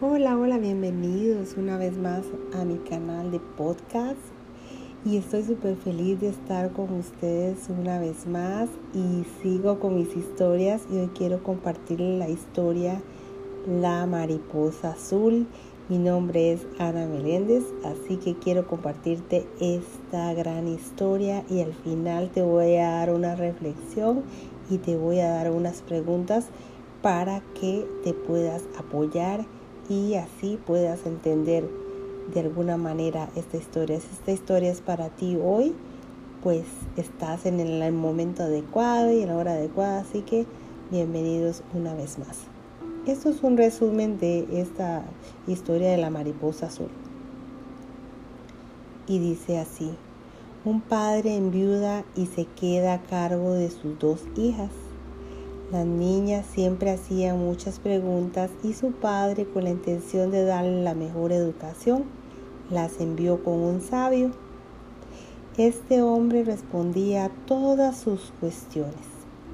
Hola, hola, bienvenidos una vez más a mi canal de podcast y estoy súper feliz de estar con ustedes una vez más y sigo con mis historias y hoy quiero compartirles la historia La mariposa azul. Mi nombre es Ana Meléndez, así que quiero compartirte esta gran historia y al final te voy a dar una reflexión y te voy a dar unas preguntas para que te puedas apoyar y así puedas entender de alguna manera esta historia. Si esta historia es para ti hoy, pues estás en el momento adecuado y en la hora adecuada, así que bienvenidos una vez más. Esto es un resumen de esta historia de la mariposa azul. Y dice así, un padre enviuda y se queda a cargo de sus dos hijas. La niña siempre hacía muchas preguntas y su padre, con la intención de darle la mejor educación, las envió con un sabio. Este hombre respondía a todas sus cuestiones,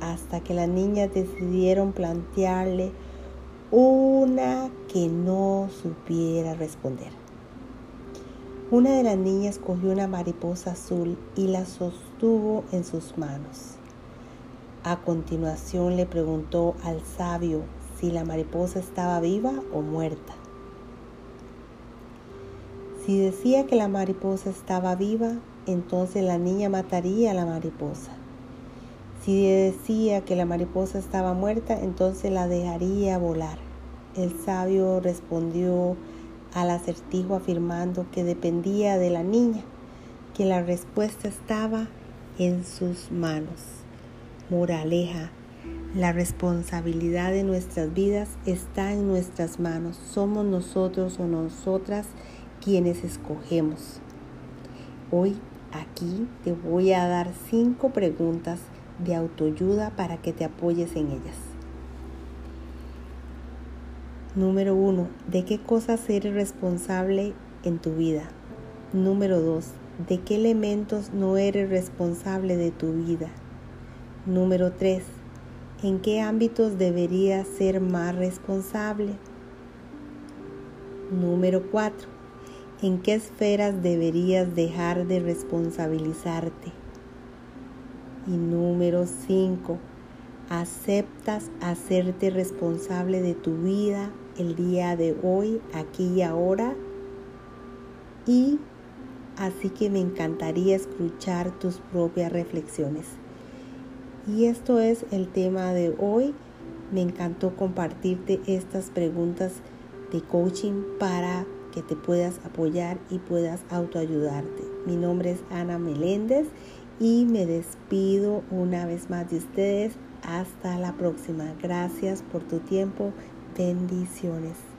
hasta que las niñas decidieron plantearle una que no supiera responder. Una de las niñas cogió una mariposa azul y la sostuvo en sus manos. A continuación le preguntó al sabio si la mariposa estaba viva o muerta. Si decía que la mariposa estaba viva, entonces la niña mataría a la mariposa. Si decía que la mariposa estaba muerta, entonces la dejaría volar. El sabio respondió al acertijo afirmando que dependía de la niña, que la respuesta estaba en sus manos. Moraleja, la responsabilidad de nuestras vidas está en nuestras manos. Somos nosotros o nosotras quienes escogemos. Hoy aquí te voy a dar cinco preguntas de autoayuda para que te apoyes en ellas. Número uno, ¿de qué cosas eres responsable en tu vida? Número dos, ¿de qué elementos no eres responsable de tu vida? Número 3. ¿En qué ámbitos deberías ser más responsable? Número 4. ¿En qué esferas deberías dejar de responsabilizarte? Y número 5. ¿Aceptas hacerte responsable de tu vida el día de hoy, aquí y ahora? Y así que me encantaría escuchar tus propias reflexiones. Y esto es el tema de hoy. Me encantó compartirte estas preguntas de coaching para que te puedas apoyar y puedas autoayudarte. Mi nombre es Ana Meléndez y me despido una vez más de ustedes. Hasta la próxima. Gracias por tu tiempo. Bendiciones.